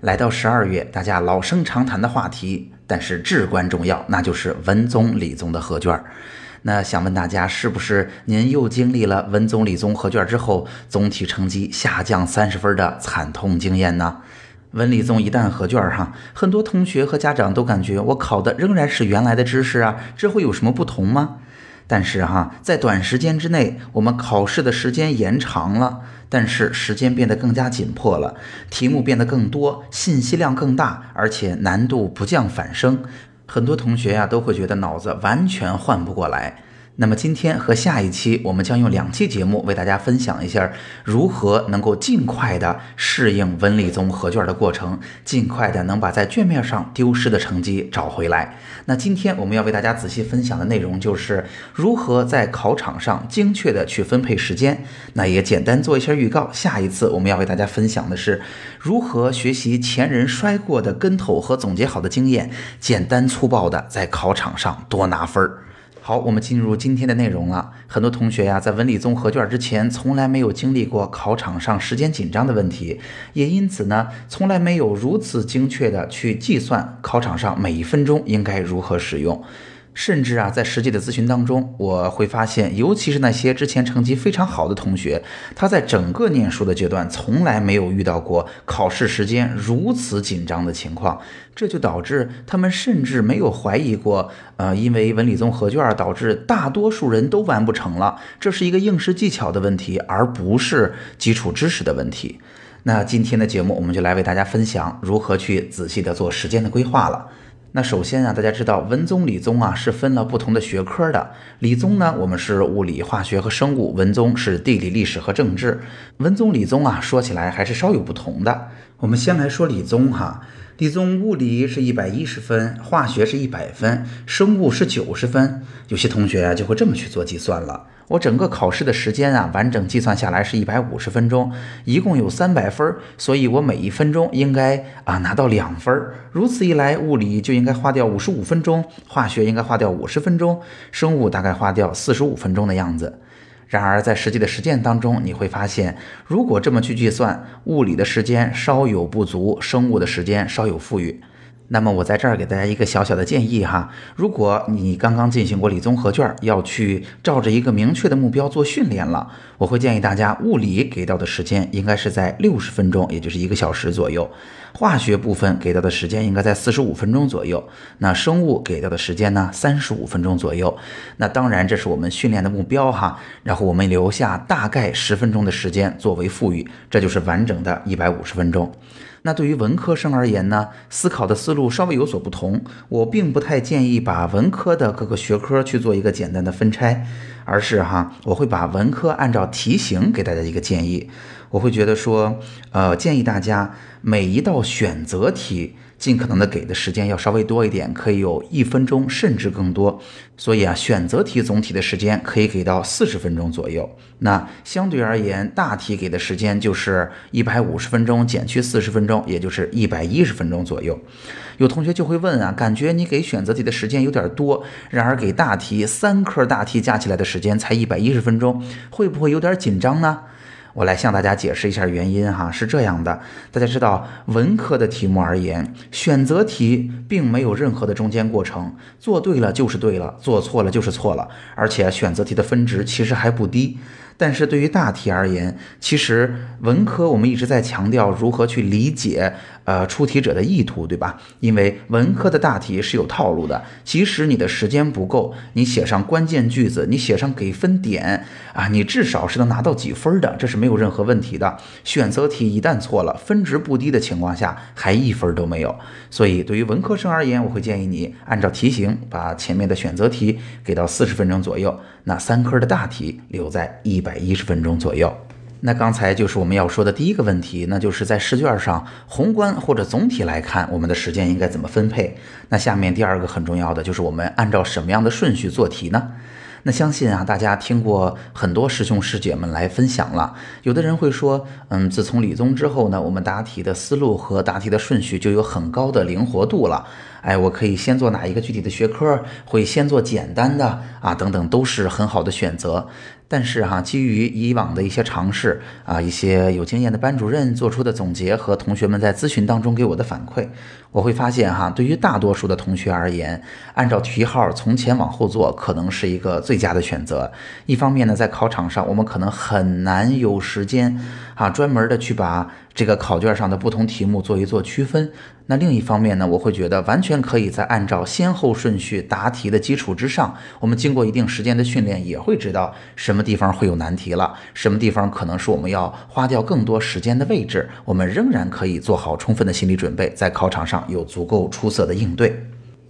来到十二月，大家老生常谈的话题，但是至关重要，那就是文综、理综的合卷。那想问大家，是不是您又经历了文综、理综合卷之后，总体成绩下降三十分的惨痛经验呢？文理综一旦合卷哈，很多同学和家长都感觉我考的仍然是原来的知识啊，这会有什么不同吗？但是哈，在短时间之内，我们考试的时间延长了，但是时间变得更加紧迫了，题目变得更多，信息量更大，而且难度不降反升，很多同学呀都会觉得脑子完全换不过来。那么今天和下一期，我们将用两期节目为大家分享一下如何能够尽快的适应文理综合卷的过程，尽快的能把在卷面上丢失的成绩找回来。那今天我们要为大家仔细分享的内容就是如何在考场上精确的去分配时间。那也简单做一下预告，下一次我们要为大家分享的是如何学习前人摔过的跟头和总结好的经验，简单粗暴的在考场上多拿分儿。好，我们进入今天的内容了。很多同学呀，在文理综合卷之前，从来没有经历过考场上时间紧张的问题，也因此呢，从来没有如此精确的去计算考场上每一分钟应该如何使用。甚至啊，在实际的咨询当中，我会发现，尤其是那些之前成绩非常好的同学，他在整个念书的阶段，从来没有遇到过考试时间如此紧张的情况。这就导致他们甚至没有怀疑过，呃，因为文理综合卷导致大多数人都完不成了，这是一个应试技巧的问题，而不是基础知识的问题。那今天的节目，我们就来为大家分享如何去仔细的做时间的规划了。那首先啊，大家知道文综、理综啊是分了不同的学科的。理综呢，我们是物理、化学和生物；文综是地理、历史和政治。文综、理综啊，说起来还是稍有不同的。我们先来说理综哈，理综物理是一百一十分，化学是一百分，生物是九十分。有些同学啊就会这么去做计算了。我整个考试的时间啊，完整计算下来是一百五十分钟，一共有三百分，所以我每一分钟应该啊拿到两分。如此一来，物理就应该花掉五十五分钟，化学应该花掉五十分钟，生物大概花掉四十五分钟的样子。然而在实际的实践当中，你会发现，如果这么去计算，物理的时间稍有不足，生物的时间稍有富裕。那么我在这儿给大家一个小小的建议哈，如果你刚刚进行过理综合卷，要去照着一个明确的目标做训练了，我会建议大家物理给到的时间应该是在六十分钟，也就是一个小时左右；化学部分给到的时间应该在四十五分钟左右；那生物给到的时间呢，三十五分钟左右。那当然这是我们训练的目标哈，然后我们留下大概十分钟的时间作为富裕，这就是完整的一百五十分钟。那对于文科生而言呢，思考的思路稍微有所不同。我并不太建议把文科的各个学科去做一个简单的分拆，而是哈，我会把文科按照题型给大家一个建议。我会觉得说，呃，建议大家每一道选择题。尽可能的给的时间要稍微多一点，可以有一分钟甚至更多。所以啊，选择题总体的时间可以给到四十分钟左右。那相对而言，大题给的时间就是一百五十分钟减去四十分钟，也就是一百一十分钟左右。有同学就会问啊，感觉你给选择题的时间有点多，然而给大题三科大题加起来的时间才一百一十分钟，会不会有点紧张呢？我来向大家解释一下原因哈，是这样的，大家知道文科的题目而言，选择题并没有任何的中间过程，做对了就是对了，做错了就是错了，而且选择题的分值其实还不低。但是对于大题而言，其实文科我们一直在强调如何去理解，呃，出题者的意图，对吧？因为文科的大题是有套路的，即使你的时间不够，你写上关键句子，你写上给分点啊，你至少是能拿到几分的，这是没有任何问题的。选择题一旦错了，分值不低的情况下，还一分都没有。所以对于文科生而言，我会建议你按照题型把前面的选择题给到四十分钟左右，那三科的大题留在一百。百一十分钟左右。那刚才就是我们要说的第一个问题，那就是在试卷上宏观或者总体来看，我们的时间应该怎么分配？那下面第二个很重要的就是我们按照什么样的顺序做题呢？那相信啊，大家听过很多师兄师姐们来分享了。有的人会说，嗯，自从理综之后呢，我们答题的思路和答题的顺序就有很高的灵活度了。哎，我可以先做哪一个具体的学科，会先做简单的啊，等等，都是很好的选择。但是哈，基于以往的一些尝试啊，一些有经验的班主任做出的总结和同学们在咨询当中给我的反馈，我会发现哈，对于大多数的同学而言，按照题号从前往后做，可能是一个最佳的选择。一方面呢，在考场上，我们可能很难有时间啊，专门的去把。这个考卷上的不同题目做一做区分，那另一方面呢，我会觉得完全可以在按照先后顺序答题的基础之上，我们经过一定时间的训练，也会知道什么地方会有难题了，什么地方可能是我们要花掉更多时间的位置，我们仍然可以做好充分的心理准备，在考场上有足够出色的应对。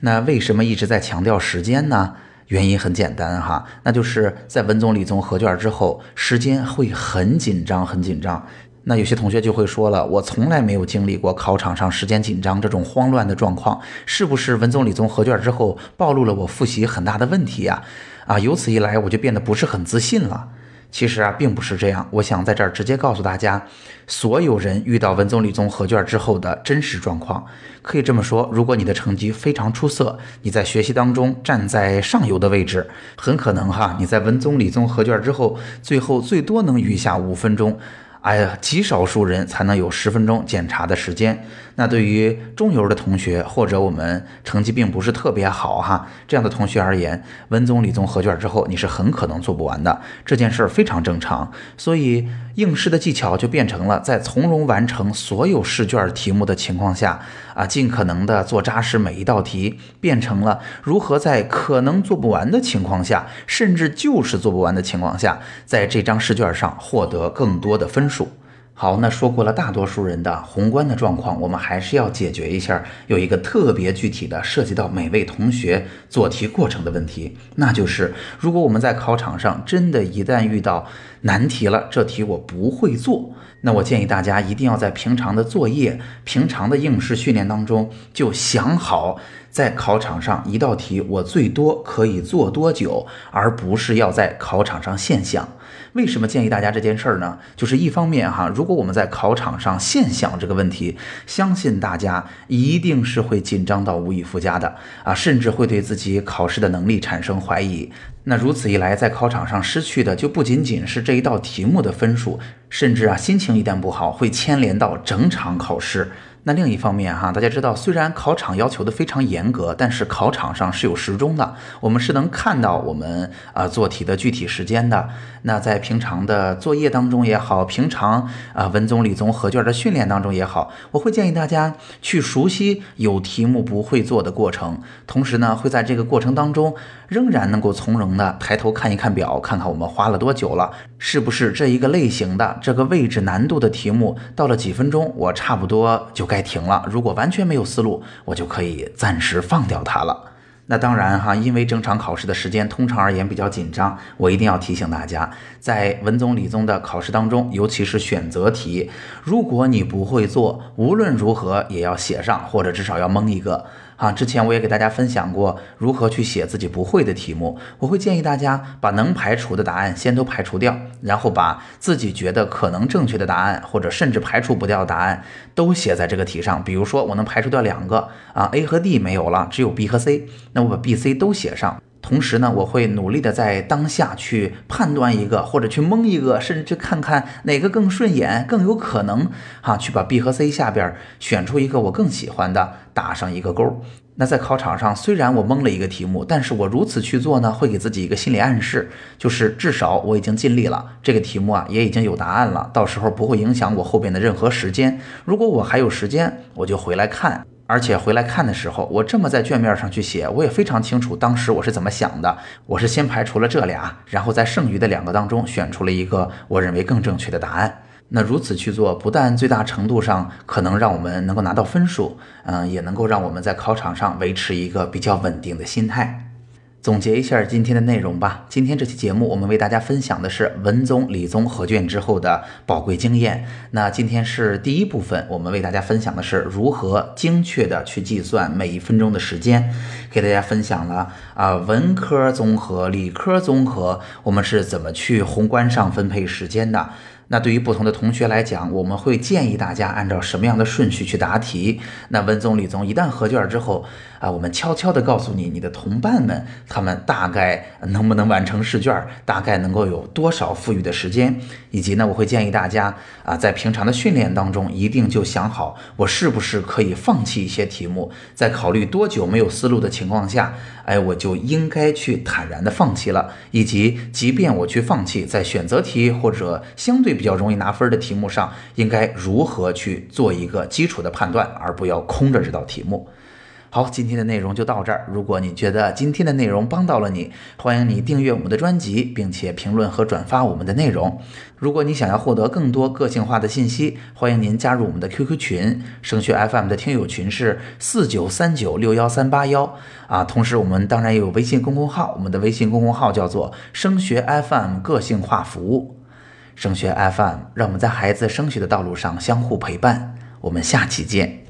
那为什么一直在强调时间呢？原因很简单哈，那就是在文综理综合卷之后，时间会很紧张，很紧张。那有些同学就会说了，我从来没有经历过考场上时间紧张这种慌乱的状况，是不是文综理综合卷之后暴露了我复习很大的问题呀？啊，由此一来我就变得不是很自信了。其实啊，并不是这样。我想在这儿直接告诉大家，所有人遇到文综理综合卷之后的真实状况，可以这么说：如果你的成绩非常出色，你在学习当中站在上游的位置，很可能哈，你在文综理综合卷之后，最后最多能余下五分钟。哎呀，极少数人才能有十分钟检查的时间。那对于中游的同学，或者我们成绩并不是特别好哈这样的同学而言，文综理综合卷之后，你是很可能做不完的。这件事儿非常正常，所以应试的技巧就变成了在从容完成所有试卷题目的情况下，啊，尽可能的做扎实每一道题，变成了如何在可能做不完的情况下，甚至就是做不完的情况下，在这张试卷上获得更多的分数。好，那说过了大多数人的宏观的状况，我们还是要解决一下有一个特别具体的涉及到每位同学做题过程的问题，那就是如果我们在考场上真的一旦遇到难题了，这题我不会做，那我建议大家一定要在平常的作业、平常的应试训练当中就想好，在考场上一道题我最多可以做多久，而不是要在考场上现想。为什么建议大家这件事儿呢？就是一方面哈，如果我们在考场上现想这个问题，相信大家一定是会紧张到无以复加的啊，甚至会对自己考试的能力产生怀疑。那如此一来，在考场上失去的就不仅仅是这一道题目的分数，甚至啊，心情一旦不好，会牵连到整场考试。那另一方面哈，大家知道，虽然考场要求的非常严格，但是考场上是有时钟的，我们是能看到我们啊做题的具体时间的。那在平常的作业当中也好，平常啊文综理综合卷的训练当中也好，我会建议大家去熟悉有题目不会做的过程，同时呢，会在这个过程当中仍然能够从容的抬头看一看表，看看我们花了多久了，是不是这一个类型的这个位置难度的题目到了几分钟，我差不多就该。该停了。如果完全没有思路，我就可以暂时放掉它了。那当然哈，因为正常考试的时间通常而言比较紧张，我一定要提醒大家，在文综理综的考试当中，尤其是选择题，如果你不会做，无论如何也要写上，或者至少要蒙一个。啊，之前我也给大家分享过如何去写自己不会的题目。我会建议大家把能排除的答案先都排除掉，然后把自己觉得可能正确的答案，或者甚至排除不掉的答案都写在这个题上。比如说，我能排除掉两个啊，A 和 D 没有了，只有 B 和 C，那我把 B、C 都写上。同时呢，我会努力的在当下去判断一个，或者去蒙一个，甚至去看看哪个更顺眼，更有可能哈，去把 B 和 C 下边选出一个我更喜欢的，打上一个勾。那在考场上，虽然我蒙了一个题目，但是我如此去做呢，会给自己一个心理暗示，就是至少我已经尽力了，这个题目啊也已经有答案了，到时候不会影响我后边的任何时间。如果我还有时间，我就回来看。而且回来看的时候，我这么在卷面上去写，我也非常清楚当时我是怎么想的。我是先排除了这俩，然后在剩余的两个当中选出了一个我认为更正确的答案。那如此去做，不但最大程度上可能让我们能够拿到分数，嗯，也能够让我们在考场上维持一个比较稳定的心态。总结一下今天的内容吧。今天这期节目，我们为大家分享的是文综、理综合卷之后的宝贵经验。那今天是第一部分，我们为大家分享的是如何精确的去计算每一分钟的时间。给大家分享了啊，文科综合、理科综合，我们是怎么去宏观上分配时间的。那对于不同的同学来讲，我们会建议大家按照什么样的顺序去答题？那文综、理综一旦合卷之后，啊，我们悄悄地告诉你，你的同伴们他们大概能不能完成试卷，大概能够有多少富裕的时间，以及呢，我会建议大家啊，在平常的训练当中，一定就想好，我是不是可以放弃一些题目，在考虑多久没有思路的情况下，哎，我就应该去坦然的放弃了，以及即便我去放弃，在选择题或者相对。比较容易拿分的题目上，应该如何去做一个基础的判断，而不要空着这道题目。好，今天的内容就到这儿。如果你觉得今天的内容帮到了你，欢迎你订阅我们的专辑，并且评论和转发我们的内容。如果你想要获得更多个性化的信息，欢迎您加入我们的 QQ 群，升学 FM 的听友群是四九三九六幺三八幺啊。同时，我们当然也有微信公众号，我们的微信公众号叫做升学 FM 个性化服务。升学 FM，让我们在孩子升学的道路上相互陪伴。我们下期见。